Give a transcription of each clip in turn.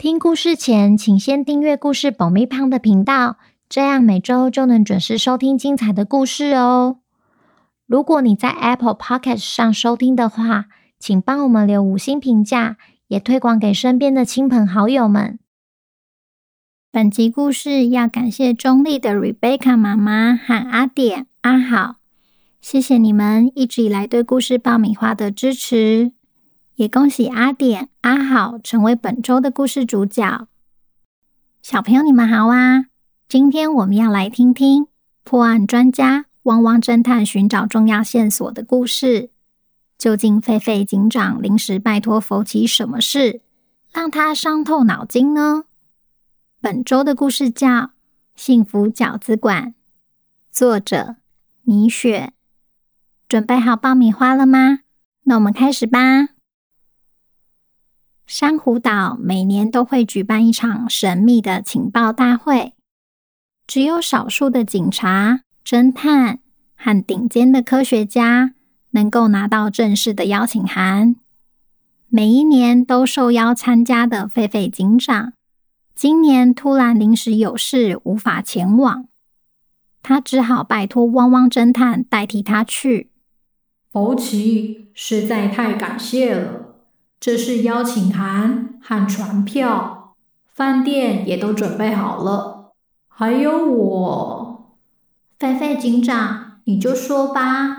听故事前，请先订阅故事爆米胖的频道，这样每周就能准时收听精彩的故事哦。如果你在 Apple Podcast 上收听的话，请帮我们留五星评价，也推广给身边的亲朋好友们。本集故事要感谢中立的 Rebecca 妈妈和阿典、阿好，谢谢你们一直以来对故事爆米花的支持。也恭喜阿典、阿好成为本周的故事主角。小朋友，你们好啊！今天我们要来听听破案专家汪汪侦探寻找重要线索的故事。究竟狒狒警长临时拜托佛奇什么事，让他伤透脑筋呢？本周的故事叫《幸福饺子馆》，作者米雪。准备好爆米花了吗？那我们开始吧。珊瑚岛每年都会举办一场神秘的情报大会，只有少数的警察、侦探和顶尖的科学家能够拿到正式的邀请函。每一年都受邀参加的狒狒警长，今年突然临时有事无法前往，他只好拜托汪汪侦探代替他去。芣琦，实在太感谢了。这是邀请函和船票，饭店也都准备好了。还有我，菲菲警长，你就说吧。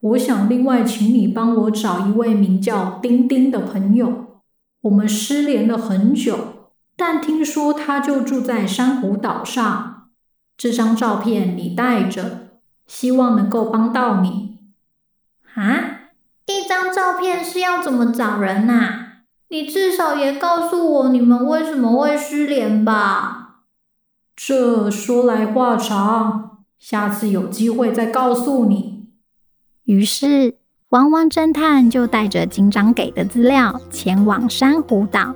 我想另外请你帮我找一位名叫丁丁的朋友。我们失联了很久，但听说他就住在珊瑚岛上。这张照片你带着，希望能够帮到你。啊？一张照片是要怎么找人呐、啊？你至少也告诉我你们为什么会失联吧？这说来话长，下次有机会再告诉你。于是，汪汪侦探就带着警长给的资料前往珊瑚岛。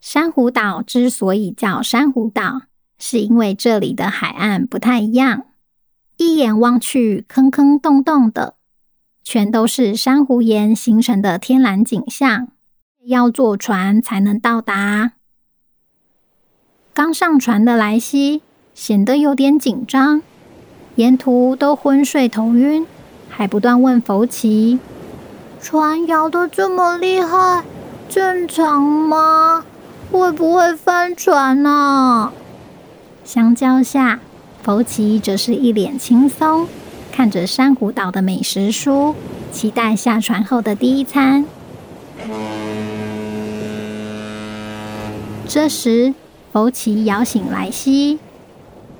珊瑚岛之所以叫珊瑚岛，是因为这里的海岸不太一样。一眼望去，坑坑洞洞的，全都是珊瑚岩形成的天然景象，要坐船才能到达。刚上船的莱西显得有点紧张，沿途都昏睡头晕，还不断问芣琦：“船摇得这么厉害，正常吗？会不会翻船呢？”相较下，芣琦则是一脸轻松，看着珊瑚岛的美食书，期待下船后的第一餐。这时，芣琦摇醒莱西：“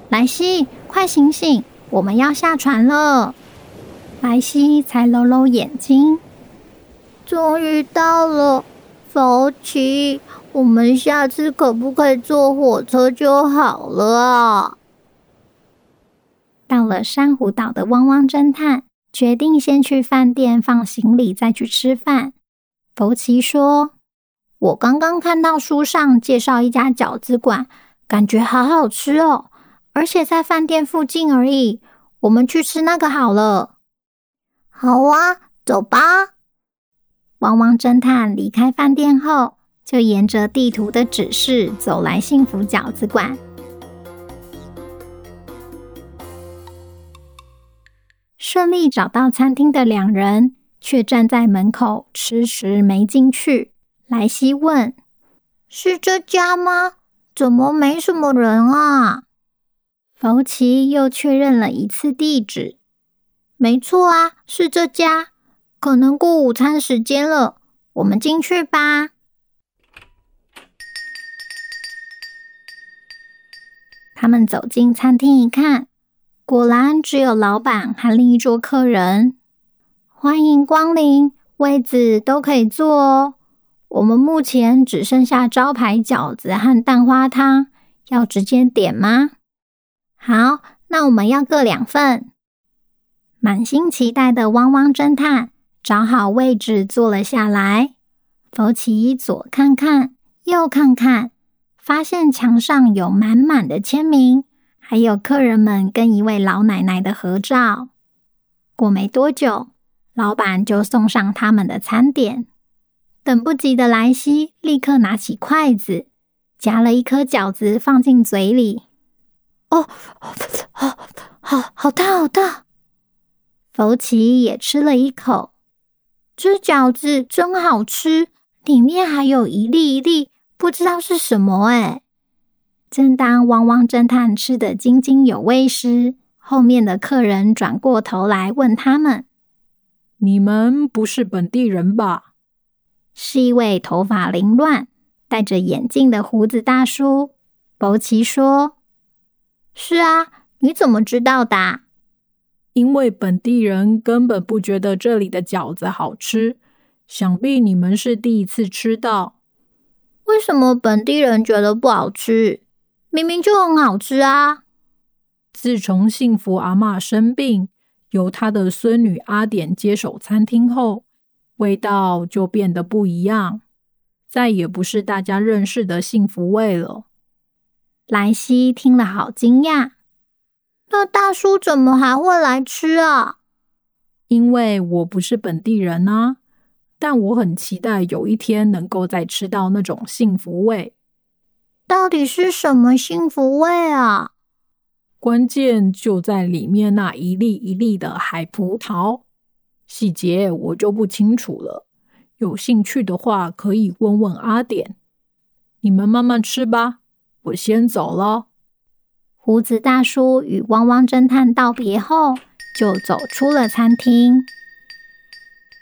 莱西，快醒醒，我们要下船了。”莱西才揉揉眼睛：“终于到了，芣琦，我们下次可不可以坐火车就好了啊？”到了珊瑚岛的汪汪侦探决定先去饭店放行李，再去吃饭。芣琦说：“我刚刚看到书上介绍一家饺子馆，感觉好好吃哦，而且在饭店附近而已。我们去吃那个好了。”“好啊，走吧。”汪汪侦探离开饭店后，就沿着地图的指示走来幸福饺子馆。顺利找到餐厅的两人，却站在门口迟迟没进去。莱西问：“是这家吗？怎么没什么人啊？”芣琦又确认了一次地址：“没错啊，是这家。可能过午餐时间了，我们进去吧。”他们走进餐厅一看。果然只有老板和另一桌客人。欢迎光临，位子都可以坐哦。我们目前只剩下招牌饺子和蛋花汤，要直接点吗？好，那我们要各两份。满心期待的汪汪侦探找好位置坐了下来。福奇左看看，右看看，发现墙上有满满的签名，还有客人们跟一位老奶奶的合照。过没多久，老板就送上他们的餐点。等不及的莱西立刻拿起筷子，夹了一颗饺子放进嘴里。哦，好，好，好大，好大！福奇也吃了一口，这饺子真好吃，里面还有一粒一粒，不知道是什么哎。正当汪汪侦探吃得津津有味时，后面的客人转过头来问他们：“你们不是本地人吧？”是一位头发凌乱、戴着眼镜的胡子大叔。博奇说：“是啊，你怎么知道的？”因为本地人根本不觉得这里的饺子好吃，想必你们是第一次吃到。为什么本地人觉得不好吃？明明就很好吃啊！自从幸福阿妈生病，由她的孙女阿典接手餐厅后，味道就变得不一样，再也不是大家认识的幸福味了。莱西听了好惊讶，那大叔怎么还会来吃啊？因为我不是本地人啊，但我很期待有一天能够再吃到那种幸福味。到底是什么幸福味啊？关键就在里面那一粒一粒的海葡萄。细节我就不清楚了，有兴趣的话可以问问阿典。你们慢慢吃吧，我先走了。胡子大叔与汪汪侦探道别后，就走出了餐厅。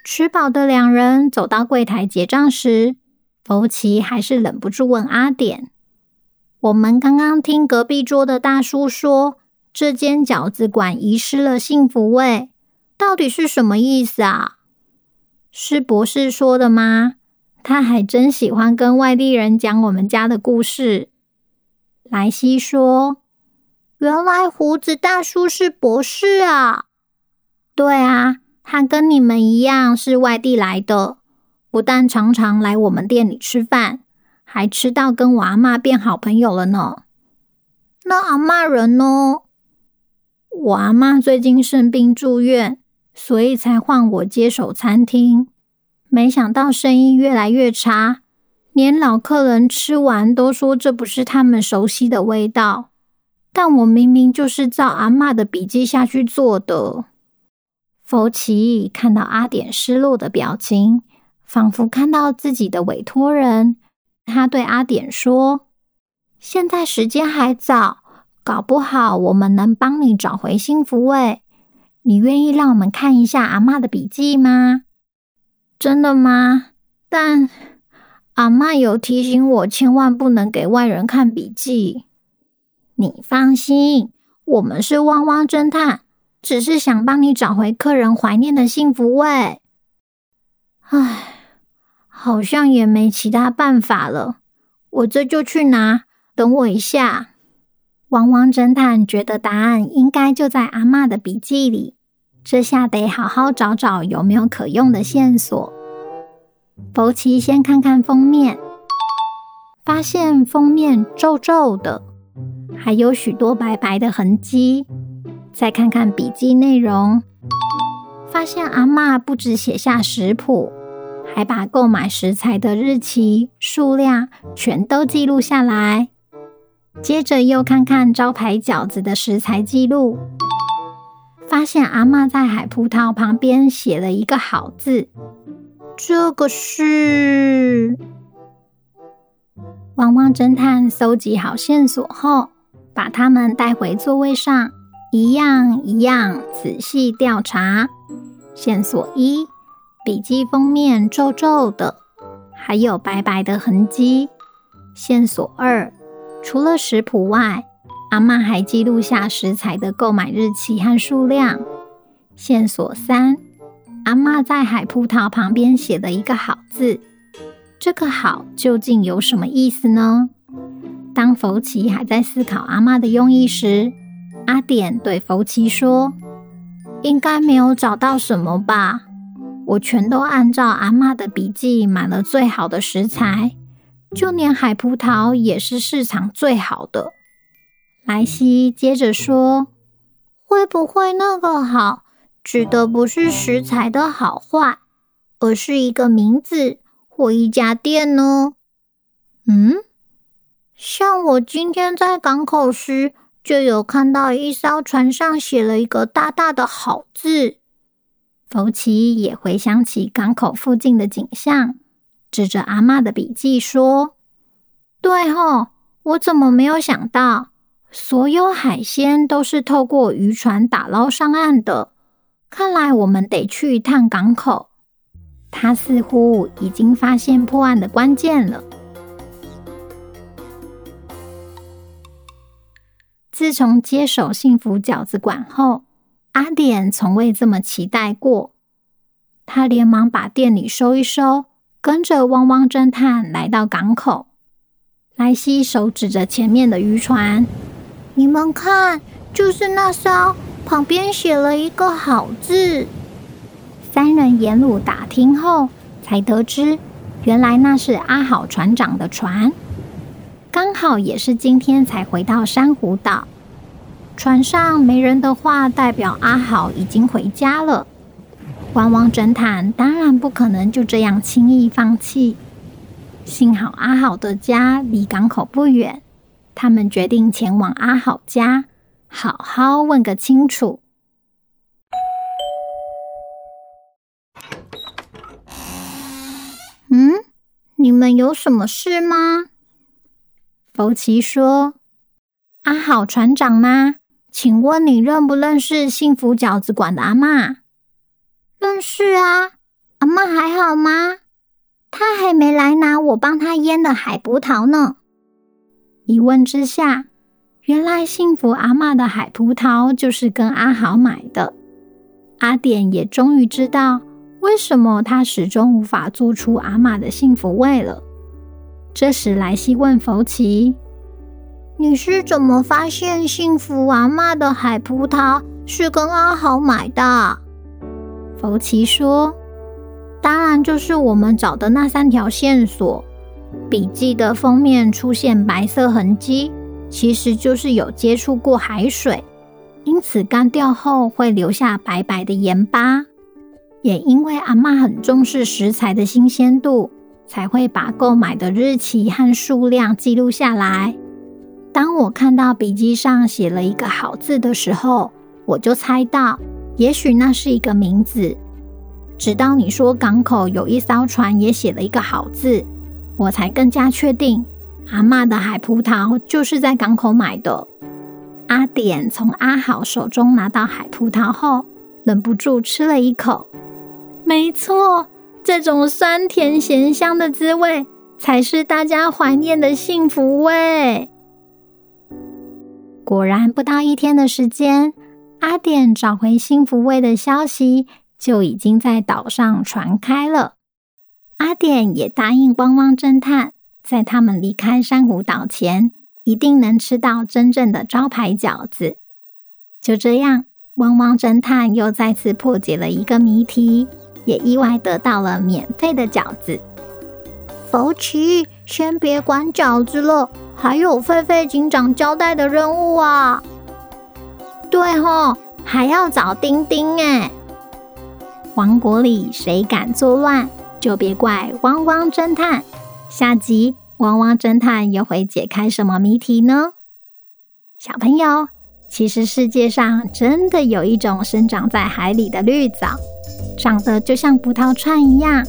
吃饱的两人走到柜台结账时，福奇还是忍不住问阿典：“我们刚刚听隔壁桌的大叔说，这间饺子馆遗失了幸福味。”到底是什么意思啊？是博士说的吗？他还真喜欢跟外地人讲我们家的故事。莱西说：“原来胡子大叔是博士啊！”“对啊，他跟你们一样是外地来的，不但常常来我们店里吃饭，还吃到跟我阿妈变好朋友了呢。”“那阿嬷人呢？”“我阿妈最近生病住院。”所以才换我接手餐厅，没想到生意越来越差，连老客人吃完都说这不是他们熟悉的味道。但我明明就是照阿嬷的笔记下去做的。福奇看到阿典失落的表情，仿佛看到自己的委托人。他对阿典说：“现在时间还早，搞不好我们能帮你找回幸福味。”你愿意让我们看一下阿嬷的笔记吗？真的吗？但阿嬷有提醒我，千万不能给外人看笔记。你放心，我们是汪汪侦探，只是想帮你找回客人怀念的幸福味。唉，好像也没其他办法了，我这就去拿。等我一下。汪汪侦探觉得答案应该就在阿嬷的笔记里。这下得好好找找有没有可用的线索。福奇先看看封面，发现封面皱皱的，还有许多白白的痕迹。再看看笔记内容，发现阿嬷不止写下食谱，还把购买食材的日期、数量全都记录下来。接着又看看招牌饺子的食材记录。发现阿嬷在海葡萄旁边写了一个好字，这个是。汪汪侦探搜集好线索后，把他们带回座位上，一样一样仔细调查。线索一：笔记封面皱皱的，还有白白的痕迹。线索二：除了食谱外，阿嬷还记录下食材的购买日期和数量。线索三：阿嬷在海葡萄旁边写了一个好字。这个好究竟有什么意思呢？当福奇还在思考阿嬷的用意时，阿典对福奇说：“应该没有找到什么吧？我全都按照阿妈的笔记买了最好的食材，就连海葡萄也是市场最好的。”莱西接着说：“会不会那个好指的不是食材的好坏，而是一个名字或一家店呢？”嗯。像我今天在港口时，就有看到一艘船上写了一个大大的好字。弗奇也回想起港口附近的景象，指着阿嬷的笔记说：“对吼，我怎么没有想到，所有海鲜都是透过渔船打捞上岸的？看来我们得去一趟港口。”他似乎已经发现破案的关键了。自从接手幸福饺子馆后，阿典从未这么期待过。他连忙把店里收一收，跟着汪汪侦探来到港口。莱西手指着前面的渔船：“你们看，就是那艘，旁边写了一个好字。”三人沿路打听后，才得知原来那是阿好船长的船。刚好也是今天才回到珊瑚岛，船上没人的话，代表阿好已经回家了。汪汪侦探当然不可能就这样轻易放弃。幸好阿好的家离港口不远，他们决定前往阿好家，好好问个清楚。嗯，你们有什么事吗？福奇说：“阿好船长吗？请问你认不认识幸福饺子馆的阿嬷？”“认识啊，阿嬷还好吗？她还没来拿我帮她腌的海葡萄呢。”一问之下，原来幸福阿嬷的海葡萄就是跟阿豪买的。阿典也终于知道为什么他始终无法做出阿嬷的幸福味了。这时，莱西问弗奇：“你是怎么发现幸福阿妈的海葡萄是跟阿豪买的？”福奇说：“当然就是我们找的那三条线索。笔记的封面出现白色痕迹，其实就是有接触过海水，因此干掉后会留下白白的盐巴。也因为阿嬷很重视食材的新鲜度。”才会把购买的日期和数量记录下来。当我看到笔记上写了一个好字的时候，我就猜到，也许那是一个名字。直到你说港口有一艘船也写了一个好字，我才更加确定，阿嬷的海葡萄就是在港口买的。阿典从阿好手中拿到海葡萄后，忍不住吃了一口。没错。这种酸甜咸香的滋味，才是大家怀念的幸福味。果然，不到一天的时间，阿典找回幸福味的消息就已经在岛上传开了。阿典也答应汪汪侦探，在他们离开珊瑚岛前，一定能吃到真正的招牌饺子。就这样，汪汪侦探又再次破解了一个谜题。也意外得到了免费的饺子。弗奇，先别管饺子了，还有狒狒警长交代的任务啊。对吼，还要找丁丁哎。王国里谁敢作乱，就别怪汪汪侦探。下集汪汪侦探又会解开什么谜题呢？小朋友，其实世界上真的有一种生长在海里的绿藻。长得就像葡萄串一样，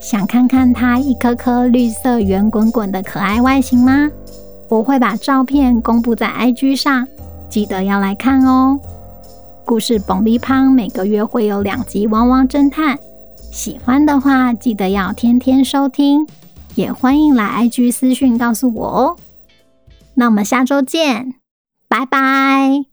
想看看它一颗颗绿色圆滚滚的可爱外形吗？我会把照片公布在 IG 上，记得要来看哦。故事爆米花每个月会有两集《汪汪侦探》，喜欢的话记得要天天收听，也欢迎来 IG 私讯告诉我哦。那我们下周见，拜拜。